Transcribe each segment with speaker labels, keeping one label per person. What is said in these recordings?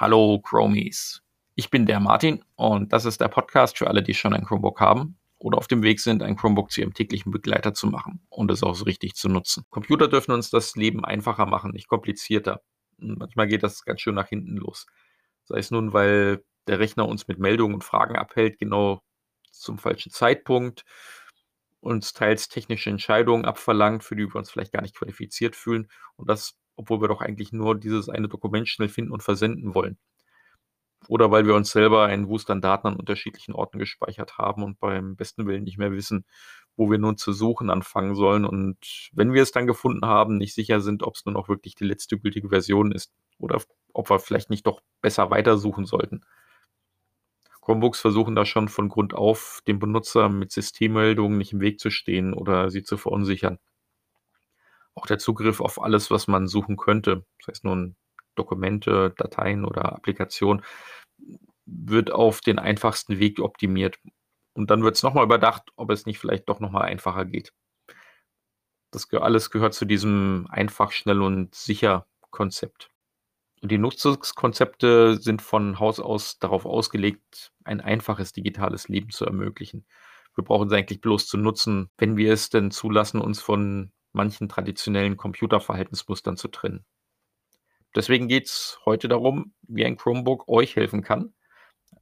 Speaker 1: Hallo Chromies. Ich bin der Martin und das ist der Podcast für alle, die schon ein Chromebook haben oder auf dem Weg sind, ein Chromebook zu ihrem täglichen Begleiter zu machen und es auch so richtig zu nutzen. Computer dürfen uns das Leben einfacher machen, nicht komplizierter. manchmal geht das ganz schön nach hinten los. Sei es nun, weil der Rechner uns mit Meldungen und Fragen abhält, genau zum falschen Zeitpunkt, uns teils technische Entscheidungen abverlangt, für die wir uns vielleicht gar nicht qualifiziert fühlen und das, obwohl wir doch eigentlich nur dieses eine Dokument schnell finden und versenden wollen. Oder weil wir uns selber einen Wust an Daten an unterschiedlichen Orten gespeichert haben und beim besten Willen nicht mehr wissen, wo wir nun zu suchen anfangen sollen und wenn wir es dann gefunden haben, nicht sicher sind, ob es nun auch wirklich die letzte gültige Version ist oder ob wir vielleicht nicht doch besser weitersuchen sollten. Chromebooks versuchen da schon von Grund auf, dem Benutzer mit Systemmeldungen nicht im Weg zu stehen oder sie zu verunsichern. Auch der Zugriff auf alles, was man suchen könnte, das heißt nun Dokumente, Dateien oder Applikationen, wird auf den einfachsten Weg optimiert. Und dann wird es nochmal überdacht, ob es nicht vielleicht doch nochmal einfacher geht. Das alles gehört zu diesem einfach, schnell und sicher Konzept. Die Nutzungskonzepte sind von Haus aus darauf ausgelegt, ein einfaches digitales Leben zu ermöglichen. Wir brauchen es eigentlich bloß zu nutzen, wenn wir es denn zulassen, uns von manchen traditionellen Computerverhaltensmustern zu trennen. Deswegen geht es heute darum, wie ein Chromebook euch helfen kann,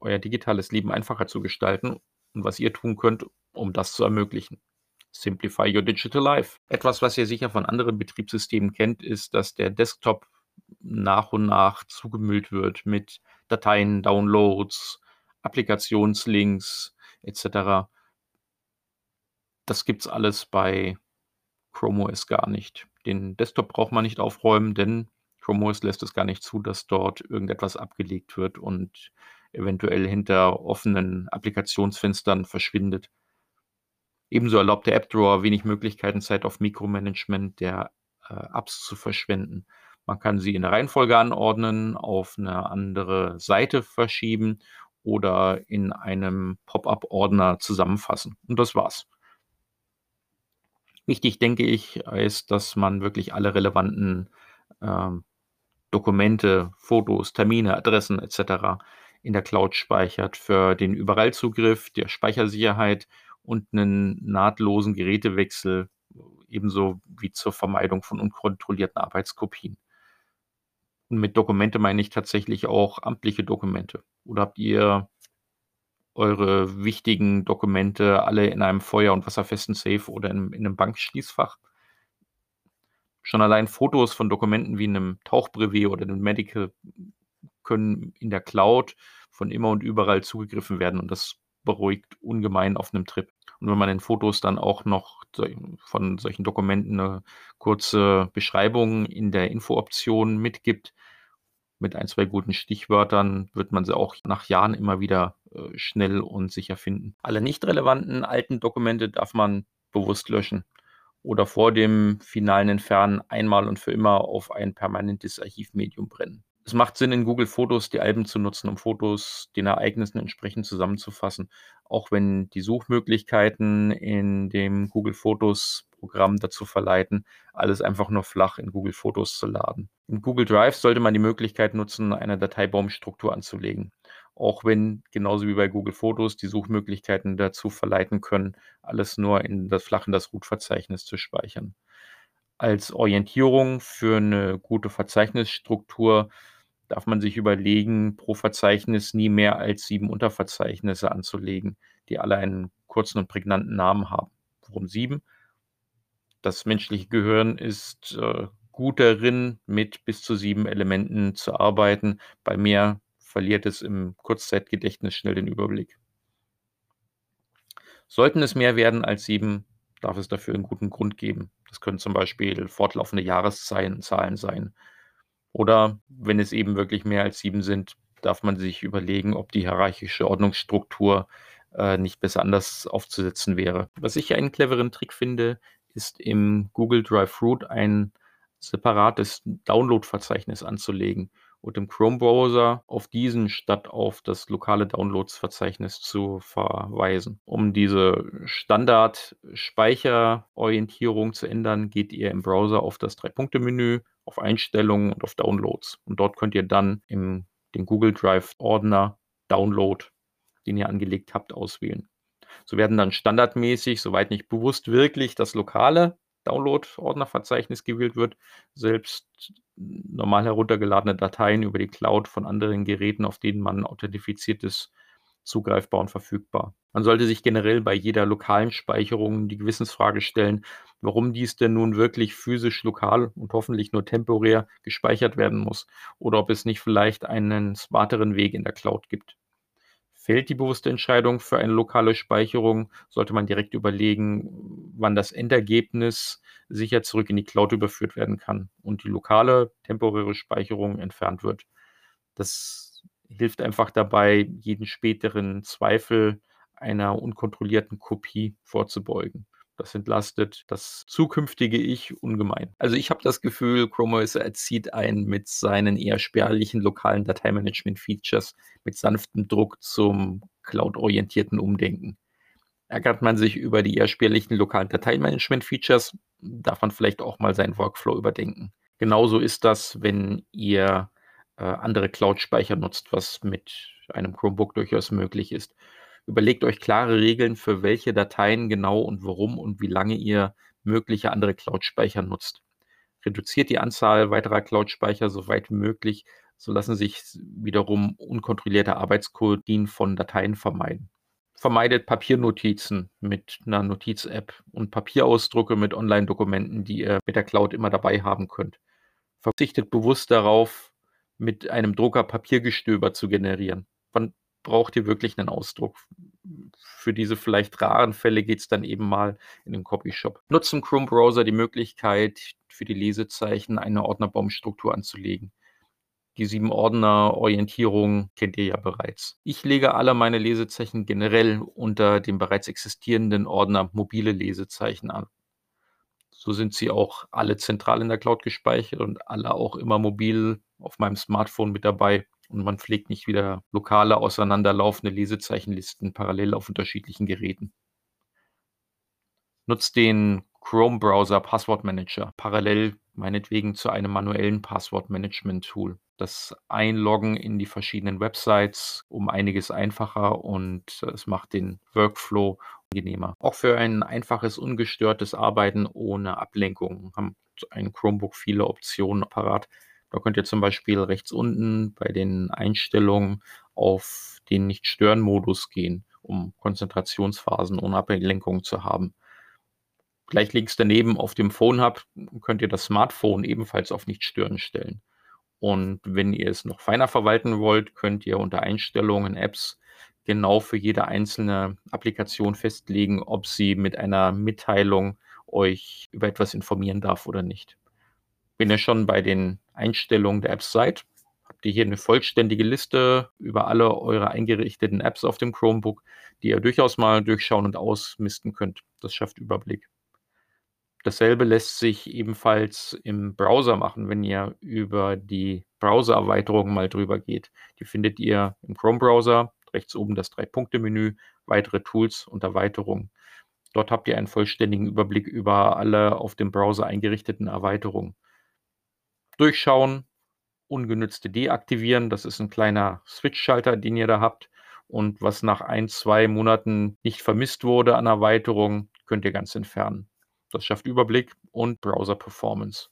Speaker 1: euer digitales Leben einfacher zu gestalten und was ihr tun könnt, um das zu ermöglichen. Simplify Your Digital Life. Etwas, was ihr sicher von anderen Betriebssystemen kennt, ist, dass der Desktop nach und nach zugemüllt wird mit Dateien, Downloads, Applikationslinks etc. Das gibt es alles bei Chrome OS gar nicht. Den Desktop braucht man nicht aufräumen, denn Chrome OS lässt es gar nicht zu, dass dort irgendetwas abgelegt wird und eventuell hinter offenen Applikationsfenstern verschwindet. Ebenso erlaubt der App Drawer wenig Möglichkeiten, Zeit auf Mikromanagement der äh, Apps zu verschwenden. Man kann sie in der Reihenfolge anordnen, auf eine andere Seite verschieben oder in einem Pop-up-Ordner zusammenfassen. Und das war's. Wichtig, denke ich, ist, dass man wirklich alle relevanten ähm, Dokumente, Fotos, Termine, Adressen etc. in der Cloud speichert für den Überallzugriff, der Speichersicherheit und einen nahtlosen Gerätewechsel, ebenso wie zur Vermeidung von unkontrollierten Arbeitskopien. Und mit Dokumente meine ich tatsächlich auch amtliche Dokumente. Oder habt ihr eure wichtigen Dokumente alle in einem feuer- und wasserfesten Safe oder in, in einem Bankschließfach? Schon allein Fotos von Dokumenten wie einem Tauchbrevet oder einem Medical können in der Cloud von immer und überall zugegriffen werden und das beruhigt ungemein auf einem Trip. Und wenn man in Fotos dann auch noch von solchen Dokumenten eine kurze Beschreibung in der Infooption mitgibt, mit ein, zwei guten Stichwörtern, wird man sie auch nach Jahren immer wieder schnell und sicher finden. Alle nicht relevanten alten Dokumente darf man bewusst löschen oder vor dem finalen Entfernen einmal und für immer auf ein permanentes Archivmedium brennen. Es macht Sinn, in Google Fotos die Alben zu nutzen, um Fotos den Ereignissen entsprechend zusammenzufassen. Auch wenn die Suchmöglichkeiten in dem Google Fotos Programm dazu verleiten, alles einfach nur flach in Google Fotos zu laden. In Google Drive sollte man die Möglichkeit nutzen, eine Dateibaumstruktur anzulegen. Auch wenn, genauso wie bei Google Fotos, die Suchmöglichkeiten dazu verleiten können, alles nur in das flach das Root-Verzeichnis zu speichern. Als Orientierung für eine gute Verzeichnisstruktur darf man sich überlegen, pro Verzeichnis nie mehr als sieben Unterverzeichnisse anzulegen, die alle einen kurzen und prägnanten Namen haben. Warum sieben? Das menschliche Gehirn ist äh, gut darin, mit bis zu sieben Elementen zu arbeiten. Bei mehr verliert es im Kurzzeitgedächtnis schnell den Überblick. Sollten es mehr werden als sieben, darf es dafür einen guten Grund geben. Das können zum Beispiel fortlaufende Jahreszahlen sein oder wenn es eben wirklich mehr als sieben sind, darf man sich überlegen, ob die hierarchische Ordnungsstruktur äh, nicht besser anders aufzusetzen wäre. Was ich einen cleveren Trick finde, ist im Google Drive Root ein separates Download-Verzeichnis anzulegen und im Chrome-Browser auf diesen statt auf das lokale Downloads-Verzeichnis zu verweisen. Um diese Standard-Speicherorientierung zu ändern, geht ihr im Browser auf das Drei-Punkte-Menü, auf Einstellungen und auf Downloads. Und dort könnt ihr dann im den Google Drive-Ordner Download, den ihr angelegt habt, auswählen. So werden dann standardmäßig, soweit nicht bewusst wirklich, das lokale Download-Ordnerverzeichnis gewählt wird, selbst normal heruntergeladene Dateien über die Cloud von anderen Geräten, auf denen man authentifiziert ist, zugreifbar und verfügbar. Man sollte sich generell bei jeder lokalen Speicherung die Gewissensfrage stellen, warum dies denn nun wirklich physisch lokal und hoffentlich nur temporär gespeichert werden muss oder ob es nicht vielleicht einen smarteren Weg in der Cloud gibt. Fehlt die bewusste Entscheidung für eine lokale Speicherung, sollte man direkt überlegen, wann das Endergebnis sicher zurück in die Cloud überführt werden kann und die lokale temporäre Speicherung entfernt wird. Das hilft einfach dabei, jeden späteren Zweifel einer unkontrollierten Kopie vorzubeugen. Das entlastet das zukünftige Ich ungemein. Also ich habe das Gefühl, Chrome OS erzieht einen mit seinen eher spärlichen lokalen Dateimanagement-Features mit sanftem Druck zum cloud-orientierten Umdenken. Ärgert man sich über die eher spärlichen lokalen Dateimanagement-Features, darf man vielleicht auch mal seinen Workflow überdenken. Genauso ist das, wenn ihr äh, andere Cloud-Speicher nutzt, was mit einem Chromebook durchaus möglich ist. Überlegt euch klare Regeln, für welche Dateien genau und warum und wie lange ihr mögliche andere Cloud-Speicher nutzt. Reduziert die Anzahl weiterer Cloud-Speicher so weit möglich, so lassen sich wiederum unkontrollierte Arbeitskopien von Dateien vermeiden. Vermeidet Papiernotizen mit einer Notiz-App und Papierausdrucke mit Online-Dokumenten, die ihr mit der Cloud immer dabei haben könnt. Verzichtet bewusst darauf, mit einem Drucker Papiergestöber zu generieren. Wann braucht ihr wirklich einen Ausdruck. Für diese vielleicht raren Fälle geht es dann eben mal in den Copyshop. Nutzt im Chrome-Browser die Möglichkeit, für die Lesezeichen eine Ordnerbaumstruktur anzulegen. Die sieben Ordner-Orientierung kennt ihr ja bereits. Ich lege alle meine Lesezeichen generell unter dem bereits existierenden Ordner mobile Lesezeichen an. So sind sie auch alle zentral in der Cloud gespeichert und alle auch immer mobil auf meinem Smartphone mit dabei und man pflegt nicht wieder lokale, auseinanderlaufende Lesezeichenlisten parallel auf unterschiedlichen Geräten. Nutzt den Chrome-Browser Passwortmanager parallel meinetwegen zu einem manuellen Passwortmanagement-Tool. Das Einloggen in die verschiedenen Websites um einiges einfacher und es macht den Workflow angenehmer. Auch für ein einfaches, ungestörtes Arbeiten ohne Ablenkung haben ein Chromebook viele Optionen parat. Da könnt ihr zum Beispiel rechts unten bei den Einstellungen auf den Nicht-Stören-Modus gehen, um Konzentrationsphasen ohne Ablenkung zu haben. Gleich links daneben auf dem Phone-Hub könnt ihr das Smartphone ebenfalls auf Nicht-Stören stellen. Und wenn ihr es noch feiner verwalten wollt, könnt ihr unter Einstellungen Apps genau für jede einzelne Applikation festlegen, ob sie mit einer Mitteilung euch über etwas informieren darf oder nicht. Wenn ihr schon bei den Einstellungen der Apps seid, habt ihr hier eine vollständige Liste über alle eure eingerichteten Apps auf dem Chromebook, die ihr durchaus mal durchschauen und ausmisten könnt. Das schafft Überblick. Dasselbe lässt sich ebenfalls im Browser machen, wenn ihr über die Browser-Erweiterung mal drüber geht. Die findet ihr im Chrome-Browser, rechts oben das Drei-Punkte-Menü, weitere Tools und Erweiterungen. Dort habt ihr einen vollständigen Überblick über alle auf dem Browser eingerichteten Erweiterungen durchschauen, ungenützte deaktivieren. Das ist ein kleiner Switch-Schalter, den ihr da habt. Und was nach ein, zwei Monaten nicht vermisst wurde an Erweiterungen, könnt ihr ganz entfernen. Das schafft Überblick und Browser-Performance.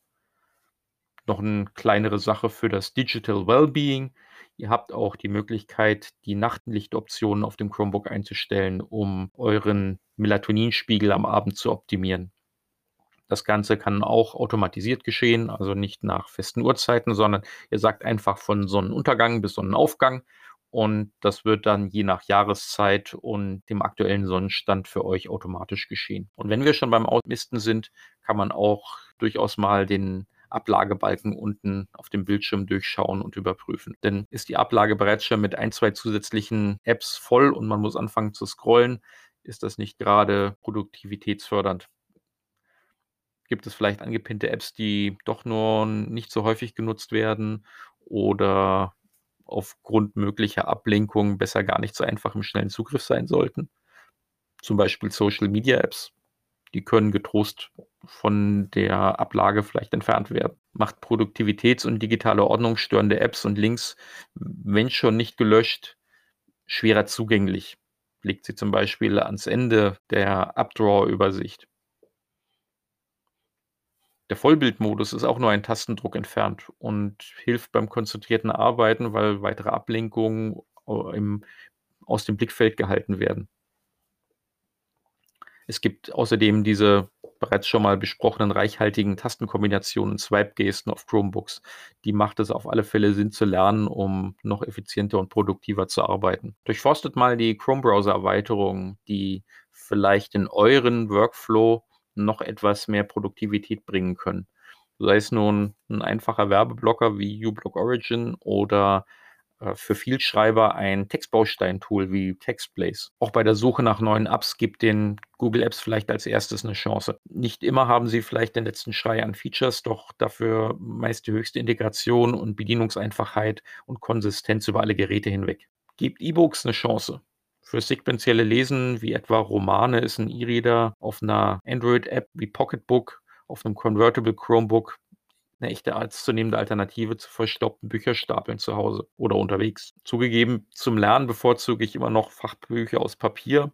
Speaker 1: Noch eine kleinere Sache für das Digital Wellbeing. Ihr habt auch die Möglichkeit, die Nachtlichtoptionen auf dem Chromebook einzustellen, um euren Melatoninspiegel am Abend zu optimieren. Das Ganze kann auch automatisiert geschehen, also nicht nach festen Uhrzeiten, sondern ihr sagt einfach von Sonnenuntergang bis Sonnenaufgang und das wird dann je nach Jahreszeit und dem aktuellen Sonnenstand für euch automatisch geschehen. Und wenn wir schon beim Ausmisten sind, kann man auch durchaus mal den Ablagebalken unten auf dem Bildschirm durchschauen und überprüfen. Denn ist die Ablage bereits schon mit ein, zwei zusätzlichen Apps voll und man muss anfangen zu scrollen, ist das nicht gerade produktivitätsfördernd Gibt es vielleicht angepinnte Apps, die doch nur nicht so häufig genutzt werden oder aufgrund möglicher Ablenkungen besser gar nicht so einfach im schnellen Zugriff sein sollten? Zum Beispiel Social Media Apps. Die können getrost von der Ablage vielleicht entfernt werden. Macht Produktivitäts- und digitale Ordnung störende Apps und Links, wenn schon nicht gelöscht, schwerer zugänglich. Legt sie zum Beispiel ans Ende der Updraw-Übersicht. Der Vollbildmodus ist auch nur ein Tastendruck entfernt und hilft beim konzentrierten Arbeiten, weil weitere Ablenkungen äh, im, aus dem Blickfeld gehalten werden. Es gibt außerdem diese bereits schon mal besprochenen reichhaltigen Tastenkombinationen Swipe-Gesten auf Chromebooks. Die macht es auf alle Fälle Sinn zu lernen, um noch effizienter und produktiver zu arbeiten. Durchforstet mal die Chrome-Browser-Erweiterungen, die vielleicht in euren Workflow noch etwas mehr Produktivität bringen können. Sei es nun ein einfacher Werbeblocker wie uBlock Origin oder äh, für Vielschreiber ein Textbaustein-Tool wie TextBlaze. Auch bei der Suche nach neuen Apps gibt den Google Apps vielleicht als erstes eine Chance. Nicht immer haben sie vielleicht den letzten Schrei an Features, doch dafür meist die höchste Integration und Bedienungseinfachheit und Konsistenz über alle Geräte hinweg. Gebt E-Books eine Chance. Für sequenzielle Lesen wie etwa Romane ist ein E-Reader auf einer Android-App wie Pocketbook, auf einem Convertible Chromebook eine echte ernstzunehmende Alternative zu verstaubten Bücherstapeln zu Hause oder unterwegs. Zugegeben, zum Lernen bevorzuge ich immer noch Fachbücher aus Papier,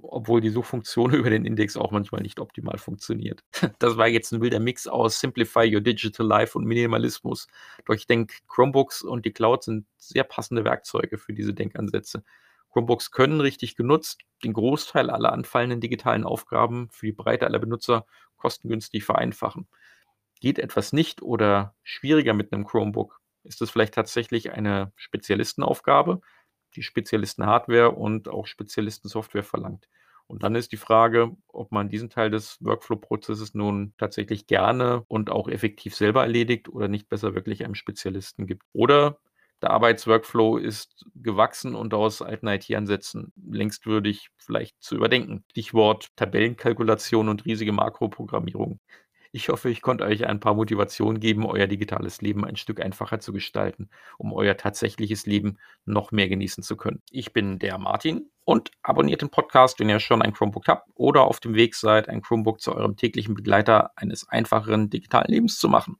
Speaker 1: obwohl die Suchfunktion über den Index auch manchmal nicht optimal funktioniert. Das war jetzt ein wilder Mix aus Simplify Your Digital Life und Minimalismus. Doch ich denke, Chromebooks und die Cloud sind sehr passende Werkzeuge für diese Denkansätze. Chromebooks können richtig genutzt den Großteil aller anfallenden digitalen Aufgaben für die Breite aller Benutzer kostengünstig vereinfachen. Geht etwas nicht oder schwieriger mit einem Chromebook, ist es vielleicht tatsächlich eine Spezialistenaufgabe, die Spezialisten-Hardware und auch Spezialisten-Software verlangt. Und dann ist die Frage, ob man diesen Teil des Workflow-Prozesses nun tatsächlich gerne und auch effektiv selber erledigt oder nicht besser wirklich einem Spezialisten gibt. Oder der Arbeitsworkflow ist gewachsen und aus alten IT-Ansätzen längstwürdig vielleicht zu überdenken. Stichwort Tabellenkalkulation und riesige Makroprogrammierung. Ich hoffe, ich konnte euch ein paar Motivationen geben, euer digitales Leben ein Stück einfacher zu gestalten, um euer tatsächliches Leben noch mehr genießen zu können. Ich bin der Martin und abonniert den Podcast, wenn ihr schon ein Chromebook habt oder auf dem Weg seid, ein Chromebook zu eurem täglichen Begleiter eines einfacheren digitalen Lebens zu machen.